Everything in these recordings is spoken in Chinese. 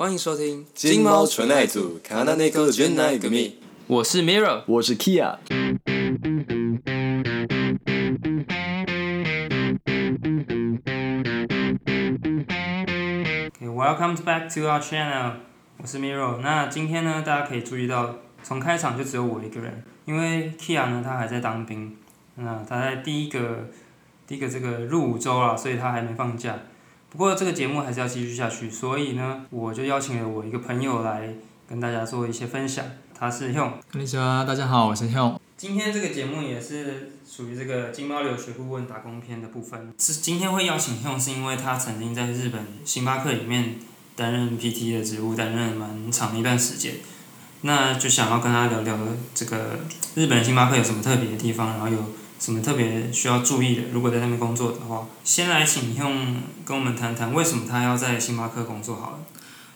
欢迎收听金猫纯爱组，卡纳内克全爱革命。我是 Mirror，我是 Kia。Welcome back to our channel，我是 Miro。那今天呢，大家可以注意到，从开场就只有我一个人，因为 Kia 呢他还在当兵，那他在第一个第一个这个入伍周啊，所以他还没放假。不过这个节目还是要继续下去，所以呢，我就邀请了我一个朋友来跟大家做一些分享。他是 Hyun。こんにちは，大家好，我是 Hyun。今天这个节目也是属于这个金猫留学顾问打工篇的部分。是今天会邀请 Hyun 是因为他曾经在日本星巴克里面担任 PT 的职务，担任蛮长的一段时间。那就想要跟他聊聊这个日本星巴克有什么特别的地方，然后有 什么特别需要注意的。如果在那边工作的话，先来请用跟我们谈谈为什么他要在星巴克工作好了。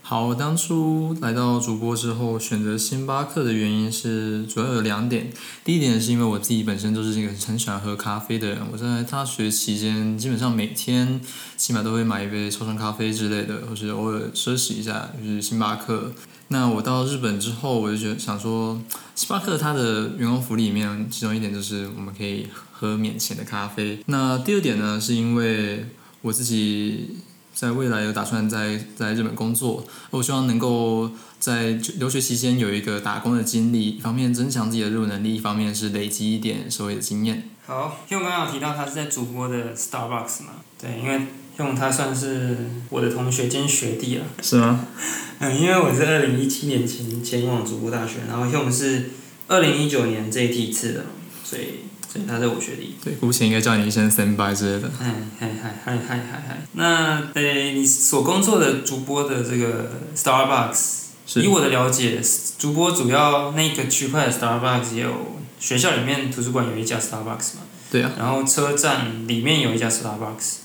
好，我当初来到主播之后，选择星巴克的原因是主要有两点。第一点是因为我自己本身就是一个很喜欢喝咖啡的人，我在大学期间基本上每天起码都会买一杯超商咖啡之类的，或是偶尔奢侈一下，就是星巴克。那我到日本之后，我就觉得想说，星巴克它的员工福利里面，其中一点就是我们可以喝免钱的咖啡。那第二点呢，是因为我自己。在未来有打算在在日本工作，我希望能够在留学期间有一个打工的经历，一方面增强自己的日文能力，一方面是累积一点社会的经验。好，因为我刚刚有提到他是在主播的 Starbucks 嘛，对，因为用他算是我的同学兼学弟了。是吗？嗯，因为我是二零一七年前前往主播大学，然后用是二零一九年这一批次的，所以。所以他在我学弟，对，姑且应该叫你一声 “standby” 之类的。嗨嗨嗨嗨嗨嗨嗨。那呃，你所工作的主播的这个 Starbucks，以我的了解，主播主要那个区块的 Starbucks 也有学校里面图书馆有一家 Starbucks 嘛？对啊。然后车站里面有一家 Starbucks，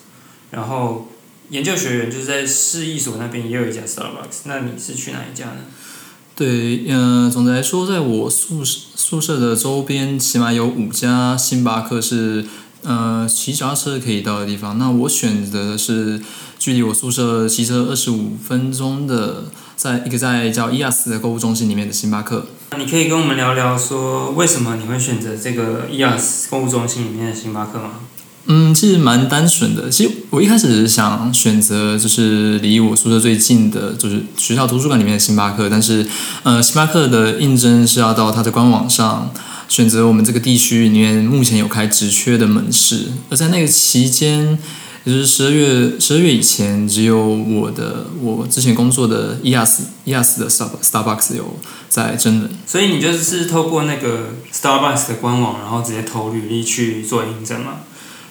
然后研究学员就是在市役所那边也有一家 Starbucks。那你是去哪一家呢？对，嗯，总的来说，在我宿舍宿舍的周边，起码有五家星巴克是，呃，骑脚踏车可以到的地方。那我选择的是距离我宿舍骑车二十五分钟的，在一个在叫伊亚斯的购物中心里面的星巴克。那你可以跟我们聊聊说，为什么你会选择这个伊亚斯购物中心里面的星巴克吗？嗯，其实蛮单纯的。其实我一开始想选择就是离我宿舍最近的，就是学校图书馆里面的星巴克。但是，呃，星巴克的应征是要到它的官网上选择我们这个地区里面目前有开职缺的门市。而在那个期间，也就是十二月十二月以前，只有我的我之前工作的伊亚斯伊亚斯的 Star Starbucks 有在征人。所以你就是透过那个 Starbucks 的官网，然后直接投履历去做应征吗？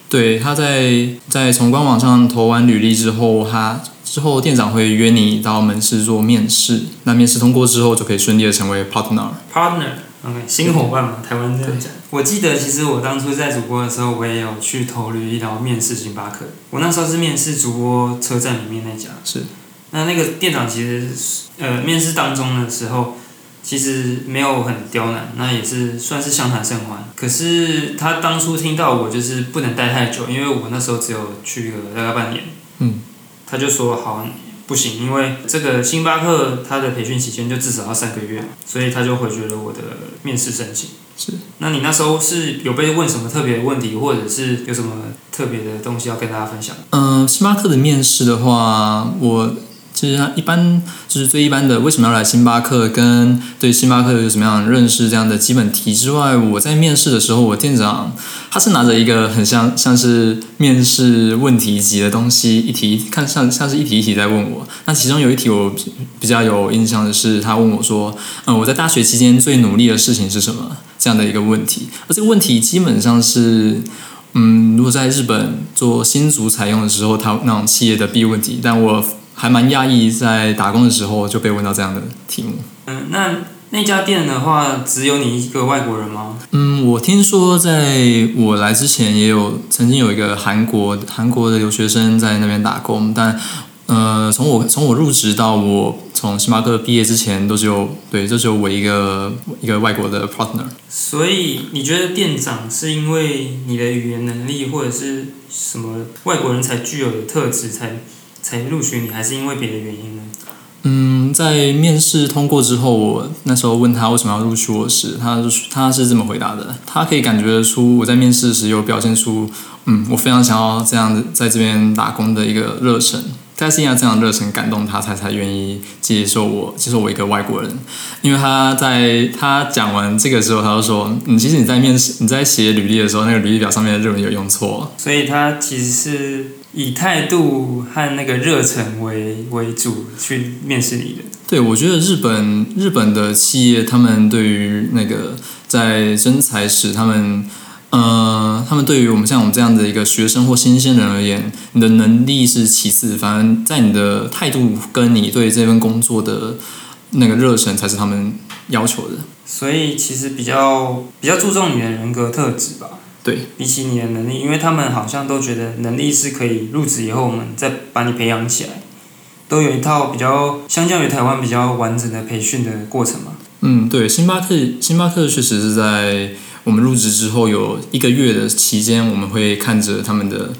对，他在在从官网上投完履历之后，他之后店长会约你到门市做面试。那面试通过之后，就可以顺利的成为 partner。partner，OK，新伙伴嘛，台湾这样讲。我记得其实我当初在主播的时候，我也有去投履历，然后面试星巴克。我那时候是面试主播车站里面那家。是。那那个店长其实呃，面试当中的时候。其实没有很刁难，那也是算是相谈甚欢。可是他当初听到我就是不能待太久，因为我那时候只有去了大概半年。嗯。他就说好，不行，因为这个星巴克他的培训期间就至少要三个月，所以他就回绝了我的面试申请。是。那你那时候是有被问什么特别问题，或者是有什么特别的东西要跟大家分享？嗯，星巴克的面试的话，我。其实一般就是最一般的，为什么要来星巴克？跟对星巴克有什么样的认识？这样的基本题之外，我在面试的时候，我店长他是拿着一个很像像是面试问题集的东西，一题看像像是一题一题在问我。那其中有一题我比较有印象的是，他问我说：“嗯，我在大学期间最努力的事情是什么？”这样的一个问题。而这个问题基本上是，嗯，如果在日本做新竹采用的时候，他那种企业的必问题，但我。还蛮讶异，在打工的时候就被问到这样的题目。嗯，那那家店的话，只有你一个外国人吗？嗯，我听说在我来之前，也有曾经有一个韩国韩国的留学生在那边打工，但呃，从我从我入职到我从星巴克毕业之前，都只有对，就只有我一个一个外国的 partner。所以你觉得店长是因为你的语言能力，或者是什么外国人才具有的特质才？才录取你，还是因为别的原因呢？嗯，在面试通过之后，我那时候问他为什么要录取我时，他他是这么回答的：他可以感觉得出我在面试时有表现出，嗯，我非常想要这样子在这边打工的一个热忱。但是因为这样的热忱感动他，才才愿意接受我，接受我一个外国人。因为他在他讲完这个之后，他就说：“嗯，其实你在面试、你在写履历的时候，那个履历表上面的日文有用错。”所以他其实是以态度和那个热忱为为主去面试你的。对，我觉得日本日本的企业，他们对于那个在真才时，他们。呃，他们对于我们像我们这样的一个学生或新鲜人而言，你的能力是其次，反而在你的态度跟你对这份工作的那个热忱才是他们要求的。所以其实比较比较注重你的人格特质吧。对，比起你的能力，因为他们好像都觉得能力是可以入职以后我们再把你培养起来，都有一套比较相较于台湾比较完整的培训的过程嘛。嗯，对，星巴克星巴克确实是在。我们入职之后有一个月的期间，我们会看着他们的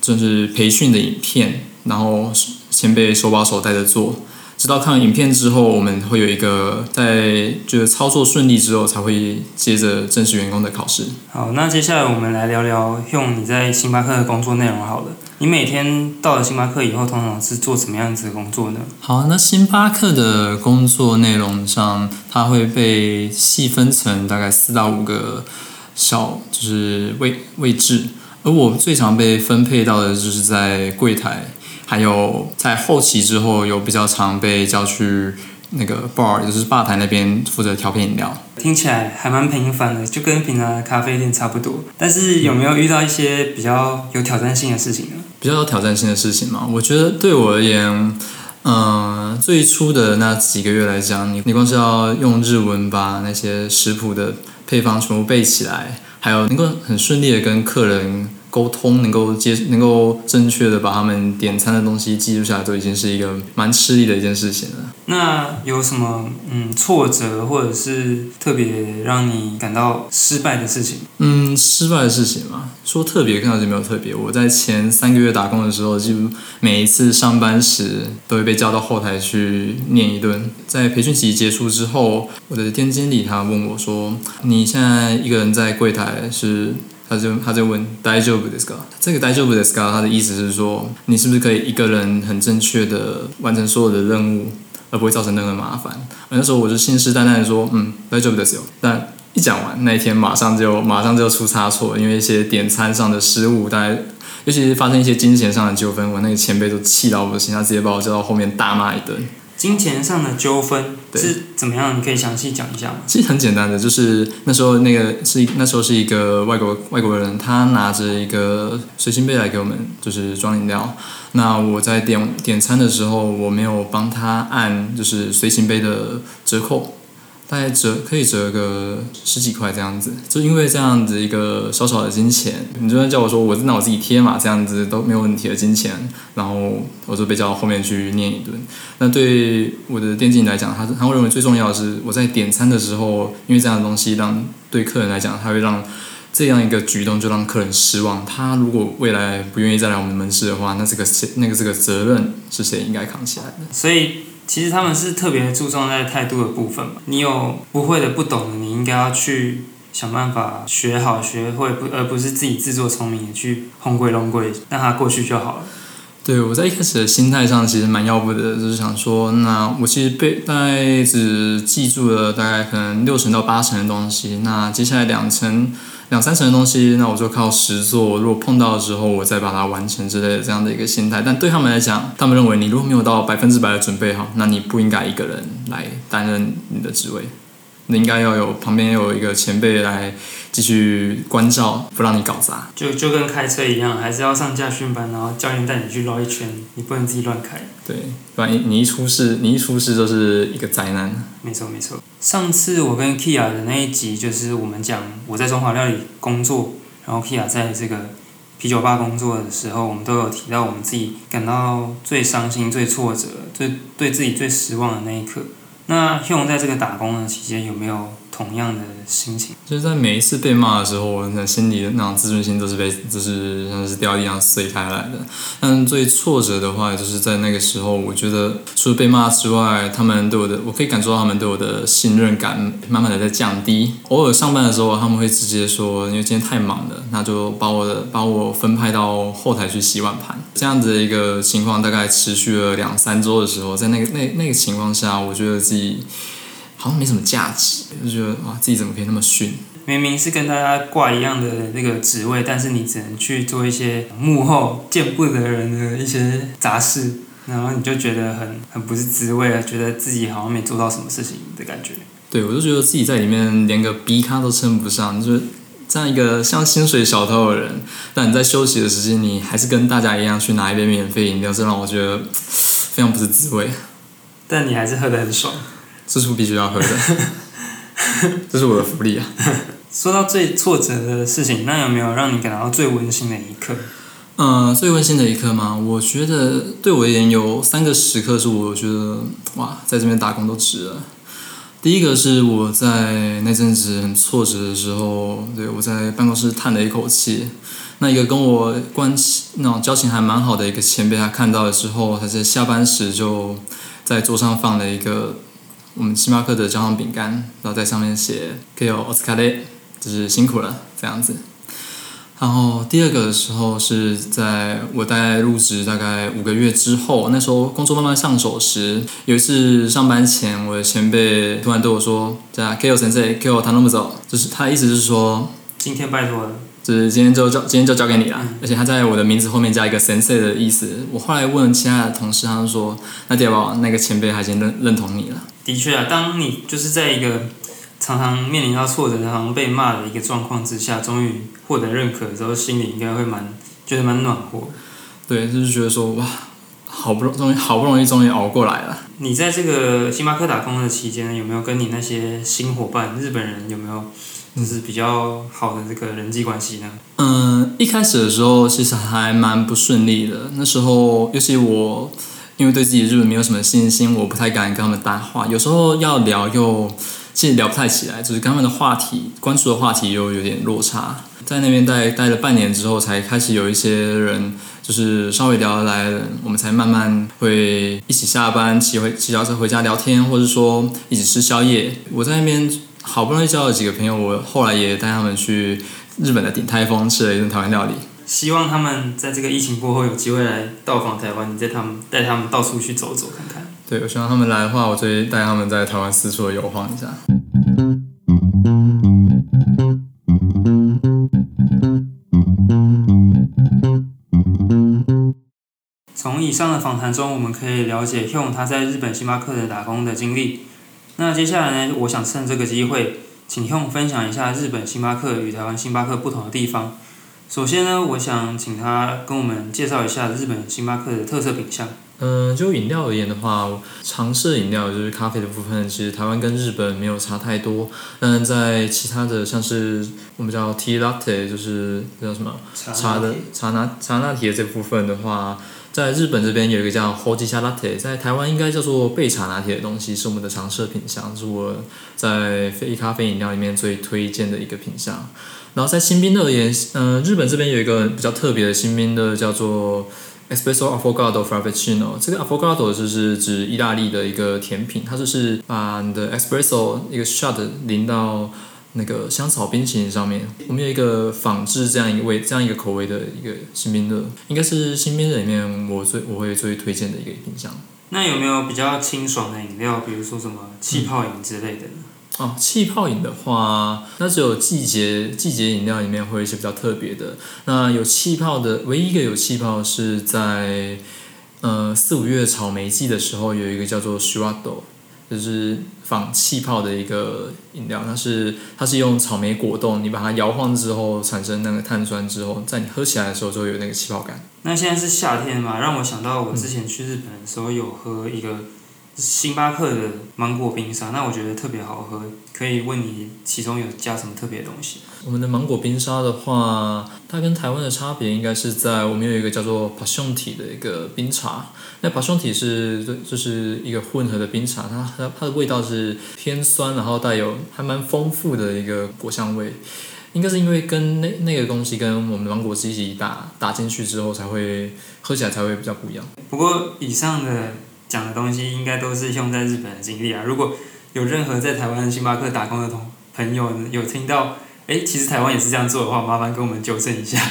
就是培训的影片，然后先被手把手带着做，直到看完影片之后，我们会有一个在就是操作顺利之后，才会接着正式员工的考试。好，那接下来我们来聊聊用你在星巴克的工作内容好了。你每天到了星巴克以后，通常是做什么样子的工作呢？好，那星巴克的工作内容上，它会被细分成大概四到五个小就是位位置，而我最常被分配到的就是在柜台，还有在后期之后有比较常被叫去。那个 bar 就是吧台那边负责调配饮料，听起来还蛮平凡的，就跟平常的咖啡店差不多。但是有没有遇到一些比较有挑战性的事情呢？比较有挑战性的事情嘛，我觉得对我而言，嗯，最初的那几个月来讲，你你光是要用日文把那些食谱的配方全部背起来，还有能够很顺利的跟客人。沟通能够接能够正确的把他们点餐的东西记录下来，都已经是一个蛮吃力的一件事情了。那有什么嗯挫折或者是特别让你感到失败的事情？嗯，失败的事情嘛，说特别看到就没有特别。我在前三个月打工的时候，几乎每一次上班时都会被叫到后台去念一顿。在培训期结束之后，我的店经理他问我说：“你现在一个人在柜台是？”他就他就问 d a j o b u 这个 d a j o b u 他的意思是说，你是不是可以一个人很正确的完成所有的任务，而不会造成任何麻烦？那时候我就信誓旦旦的说，嗯 d a j o b u 但一讲完那一天，马上就马上就出差错，因为一些点餐上的失误，大概尤其是发生一些金钱上的纠纷，我那个前辈都气到不行，他直接把我叫到后面大骂一顿。金钱上的纠纷是怎么样？你可以详细讲一下吗？其实很简单的，就是那时候那个是那时候是一个外国外国人，他拿着一个随行杯来给我们，就是装饮料。那我在点点餐的时候，我没有帮他按就是随行杯的折扣。大概折可以折个十几块这样子，就因为这样子一个小小的金钱，你就算叫我说我那我自己贴嘛，这样子都没有问题的金钱，然后我就被叫到后面去念一顿。那对我的店经理来讲，他他会认为最重要的是我在点餐的时候，因为这样的东西让对客人来讲，他会让这样一个举动就让客人失望。他如果未来不愿意再来我们门市的话，那这个那个这个责任是谁应该扛起来的？所以。其实他们是特别注重在态度的部分嘛。你有不会的、不懂的，你应该要去想办法学好、学会，不而不是自己自作聪明去哄鬼弄鬼，让它过去就好了。对，我在一开始的心态上其实蛮要不得，就是想说，那我其实背大概只记住了大概可能六成到八成的东西，那接下来两成。两三成的东西，那我就靠实做。如果碰到的时候，我再把它完成之类的这样的一个心态。但对他们来讲，他们认为你如果没有到百分之百的准备好，那你不应该一个人来担任你的职位。你应该要有旁边有一个前辈来继续关照，不让你搞砸。就就跟开车一样，还是要上驾训班，然后教练带你去绕一圈，你不能自己乱开。对，不然你一出事，你一出事就是一个灾难。没错没错。上次我跟 Kia 的那一集，就是我们讲我在中华料理工作，然后 Kia 在这个啤酒吧工作的时候，我们都有提到我们自己感到最伤心、最挫折、最对自己最失望的那一刻。那秀荣在这个打工的期间有没有同样的心情？就是在每一次被骂的时候，我的心里的那种自尊心都是被，就是像是掉地上碎开来的。但最挫折的话，就是在那个时候，我觉得除了被骂之外，他们对我的，我可以感受到他们对我的信任感慢慢的在降低。偶尔上班的时候，他们会直接说，因为今天太忙了，那就把我的把我分派到后台去洗碗盘。这样子的一个情况大概持续了两三周的时候，在那个那那个情况下，我觉得自己。好像没什么价值，就觉得哇，自己怎么可以那么逊？明明是跟大家挂一样的那个职位，但是你只能去做一些幕后见不得人的一些杂事，然后你就觉得很很不是滋味啊，觉得自己好像没做到什么事情的感觉。对，我就觉得自己在里面连个 B 咖都称不上，就是这样一个像薪水小偷的人，但你在休息的时间，你还是跟大家一样去拿一杯免费饮料，这让我觉得非常不是滋味。但你还是喝得很爽。这是我必须要喝的，这是我的福利啊！说到最挫折的事情，那有没有让你感到最温馨的一刻？嗯，最温馨的一刻吗？我觉得对我而言有三个时刻是我觉得哇，在这边打工都值了。第一个是我在那阵子很挫折的时候，对我在办公室叹了一口气。那一个跟我关系那种交情还蛮好的一个前辈，他看到了之后，他在下班时就在桌上放了一个。我们星巴克的焦糖饼干，然后在上面写 “Kyo o s c a r 就是辛苦了这样子。然后第二个的时候是在我大概入职大概五个月之后，那时候工作慢慢上手时，有一次上班前，我的前辈突然对我说：“在 Kyo 先生，Kyo 他那么走，就是他的意思是说，今天拜托了。”就是今天就交，今天就交给你了。而且他在我的名字后面加一个 sensei 的意思。我后来问其他的同事，他们说，那代表那个前辈他已经认认同你了。的确啊，当你就是在一个常常面临到挫折、常常被骂的一个状况之下，终于获得认可的时候，心里应该会蛮觉得蛮暖和。对，就是觉得说哇，好不容终于，好不容易，终于熬过来了。你在这个星巴克打工的期间，有没有跟你那些新伙伴、日本人有没有？就是比较好的这个人际关系呢。嗯，一开始的时候其实还蛮不顺利的。那时候，尤其我因为对自己日文没有什么信心，我不太敢跟他们搭话。有时候要聊又其实聊不太起来，就是跟他们的话题、关注的话题又有点落差。在那边待待了半年之后，才开始有一些人就是稍微聊得来，我们才慢慢会一起下班骑回骑脚车回家聊天，或者说一起吃宵夜。我在那边。好不容易交了几个朋友，我后来也带他们去日本的鼎泰丰吃了一顿台湾料理。希望他们在这个疫情过后有机会来到访台湾，你带他们带他们到处去走走看看。对，我希望他们来的话，我就会带他们在台湾四处的游晃一下。从以上的访谈中，我们可以了解 Hugh 他在日本星巴克的打工的经历。那接下来呢？我想趁这个机会，请 Hong 分享一下日本星巴克与台湾星巴克不同的地方。首先呢，我想请他跟我们介绍一下日本星巴克的特色品相。嗯，就饮料而言的话，常设饮料就是咖啡的部分，其实台湾跟日本没有差太多。但在其他的像是我们叫 Tea Latte，就是叫什么茶的茶拿茶拿铁这部分的话。在日本这边有一个叫 Hojicha Latte，在台湾应该叫做焙茶拿铁的东西，是我们的常设品项，是我在非咖啡饮料里面最推荐的一个品项。然后在新兵的而言，嗯，日本这边有一个比较特别的新兵的叫做 Espresso Affogato Frappuccino，这个 Affogato 就是指意大利的一个甜品，它就是把你的 Espresso 一个 shot 淋到。那个香草冰淇淋上面，我们有一个仿制这样一个味、这样一个口味的一个新冰乐，应该是新冰乐里面我最我会最推荐的一个品相。那有没有比较清爽的饮料，比如说什么气泡饮之类的呢？哦，气泡饮的话，那只有季节季节饮料里面会有一些比较特别的。那有气泡的，唯一一个有气泡是在呃四五月草莓季的时候，有一个叫做 Shuado。就是仿气泡的一个饮料，它是它是用草莓果冻，你把它摇晃之后产生那个碳酸之后，在你喝起来的时候就有那个气泡感。那现在是夏天嘛，让我想到我之前去日本的时候有喝一个星巴克的芒果冰沙，那我觉得特别好喝，可以问你其中有加什么特别的东西？我们的芒果冰沙的话，它跟台湾的差别应该是在我们有一个叫做 passion 体的一个冰茶。那 passion 体是就就是一个混合的冰茶，它它它的味道是偏酸，然后带有还蛮丰富的一个果香味。应该是因为跟那那个东西跟我们的芒果汁一起打打进去之后，才会喝起来才会比较不一样。不过以上的讲的东西应该都是用在日本的经历啊。如果有任何在台湾星巴克打工的同朋友有听到，哎，其实台湾也是这样做的话，麻烦跟我们纠正一下。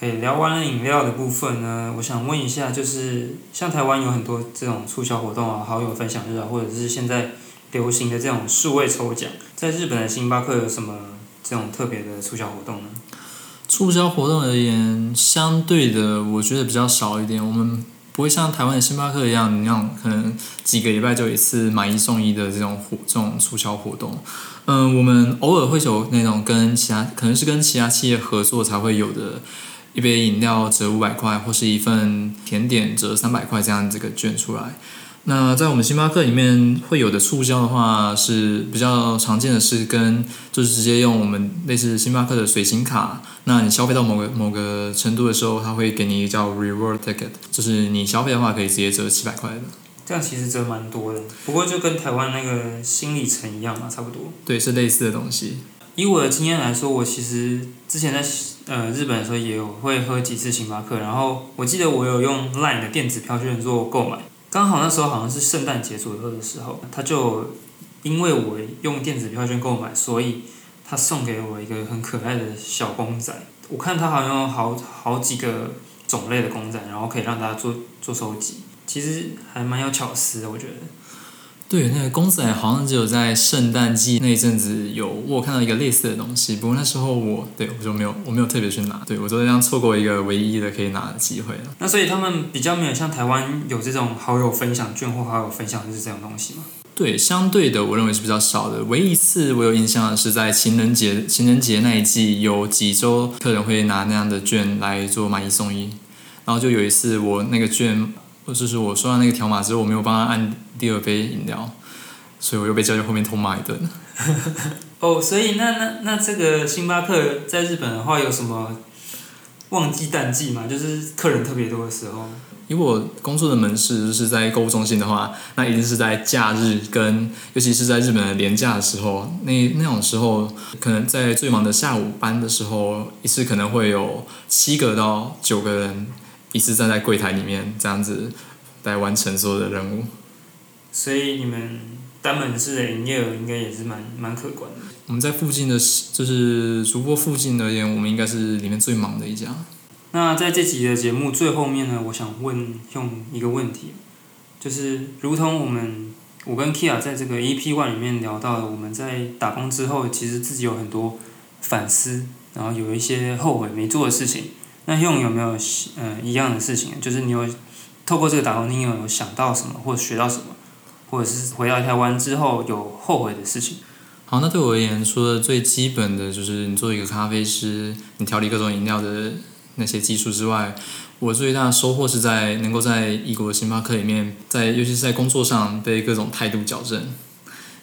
可以聊完了饮料的部分呢，我想问一下，就是像台湾有很多这种促销活动啊、好友分享日啊，或者是现在流行的这种数位抽奖，在日本的星巴克有什么这种特别的促销活动呢？促销活动而言，相对的我觉得比较少一点。我们不会像台湾的星巴克一样，那样可能几个礼拜就一次买一送一的这种活这种促销活动。嗯，我们偶尔会有那种跟其他可能是跟其他企业合作才会有的。一杯饮料折五百块，或是一份甜点折三百块，这样这个券出来。那在我们星巴克里面会有的促销的话，是比较常见的是跟就是直接用我们类似星巴克的随行卡。那你消费到某个某个程度的时候，他会给你一个叫 Reward Ticket，就是你消费的话可以直接折七百块的。这样其实折蛮多的，不过就跟台湾那个新里程一样嘛，差不多。对，是类似的东西。以我的经验来说，我其实之前在呃日本的时候也有会喝几次星巴克，然后我记得我有用 LINE 的电子票券做购买，刚好那时候好像是圣诞节左右的时候，他就因为我用电子票券购买，所以他送给我一个很可爱的小公仔。我看他好像有好好几个种类的公仔，然后可以让大家做做收集，其实还蛮有巧思的，我觉得。对，那个公仔好像只有在圣诞季那一阵子有，我看到一个类似的东西。不过那时候我对我就没有，我没有特别去拿。对我就这样错过一个唯一的可以拿的机会了。那所以他们比较没有像台湾有这种好友分享券或好友分享就是这种东西吗？对，相对的，我认为是比较少的。唯一一次我有印象的是在情人节，情人节那一季有几周客人会拿那样的券来做买一送一，然后就有一次我那个券。或者是我说到那个条码之后，我没有帮他按第二杯饮料，所以我又被叫去后面痛骂一顿。哦，所以那那那这个星巴克在日本的话有什么旺季淡季嘛？就是客人特别多的时候。因为我工作的门市就是在购物中心的话，那一定是在假日跟尤其是在日本的年假的时候，那那种时候可能在最忙的下午班的时候，一次可能会有七个到九个人。一直站在柜台里面这样子来完成所有的任务，所以你们单门市的营业额应该也是蛮蛮可观的。我们在附近的，就是主播附近而言，我们应该是里面最忙的一家。那在这集的节目最后面呢，我想问用一个问题，就是如同我们我跟 Kia 在这个 EP One 里面聊到，我们在打工之后，其实自己有很多反思，然后有一些后悔没做的事情。那用有没有呃一样的事情？就是你有透过这个打工，你有有想到什么，或者学到什么，或者是回到台湾之后有后悔的事情？好，那对我而言，除了最基本的就是你做一个咖啡师，你调理各种饮料的那些技术之外，我最大的收获是在能够在异国的星巴克里面，在尤其是在工作上被各种态度矫正。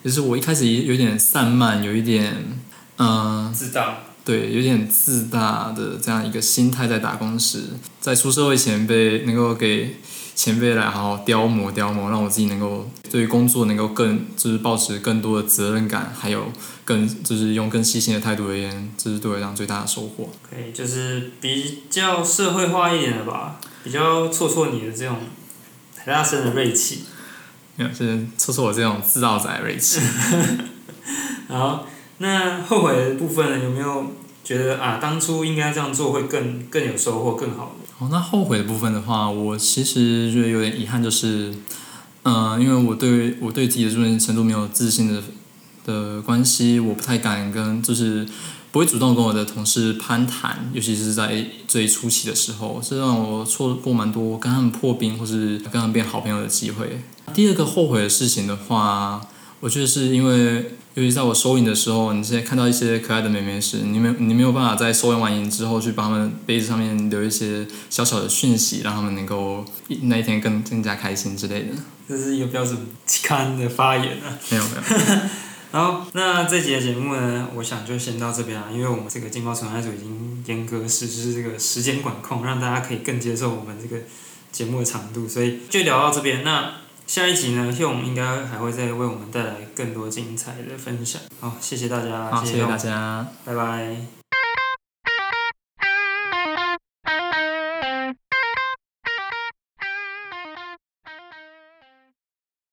就是我一开始有点散漫，有一点嗯自大。对，有点自大的这样一个心态，在打工时，在出社会前被能够给前辈来好好雕磨雕磨，让我自己能够对于工作能够更就是保持更多的责任感，还有更就是用更细心的态度而言，这是对我来讲最大的收获。可以，就是比较社会化一点的吧，比较挫挫你的这种很大声的锐气，没有，就是挫挫我这种自傲仔锐气。好。那后悔的部分？有没有觉得啊，当初应该这样做会更更有收获、更好？哦，那后悔的部分的话，我其实觉得有点遗憾，就是，嗯，因为我对我对自己的这种程度没有自信的的关系，我不太敢跟，就是不会主动跟我的同事攀谈，尤其是在最初期的时候，这让我错过蛮多跟他们破冰或是跟他们变好朋友的机会。第二个后悔的事情的话，我觉得是因为。尤其在我收银的时候，你现在看到一些可爱的美眉时，你没有你没有办法在收完完银之后去帮他们杯子上面留一些小小的讯息，让他们能够一那一天更更加开心之类的。这是一个标准期刊的发言啊。没有没有，然后，那这节的节目呢，我想就先到这边了，因为我们这个劲爆存在组已经严格实施这个时间管控，让大家可以更接受我们这个节目的长度，所以就聊到这边。那下一集呢，Hume 应该还会再为我们带来更多精彩的分享。好，谢谢大家，好，谢谢大家。拜拜。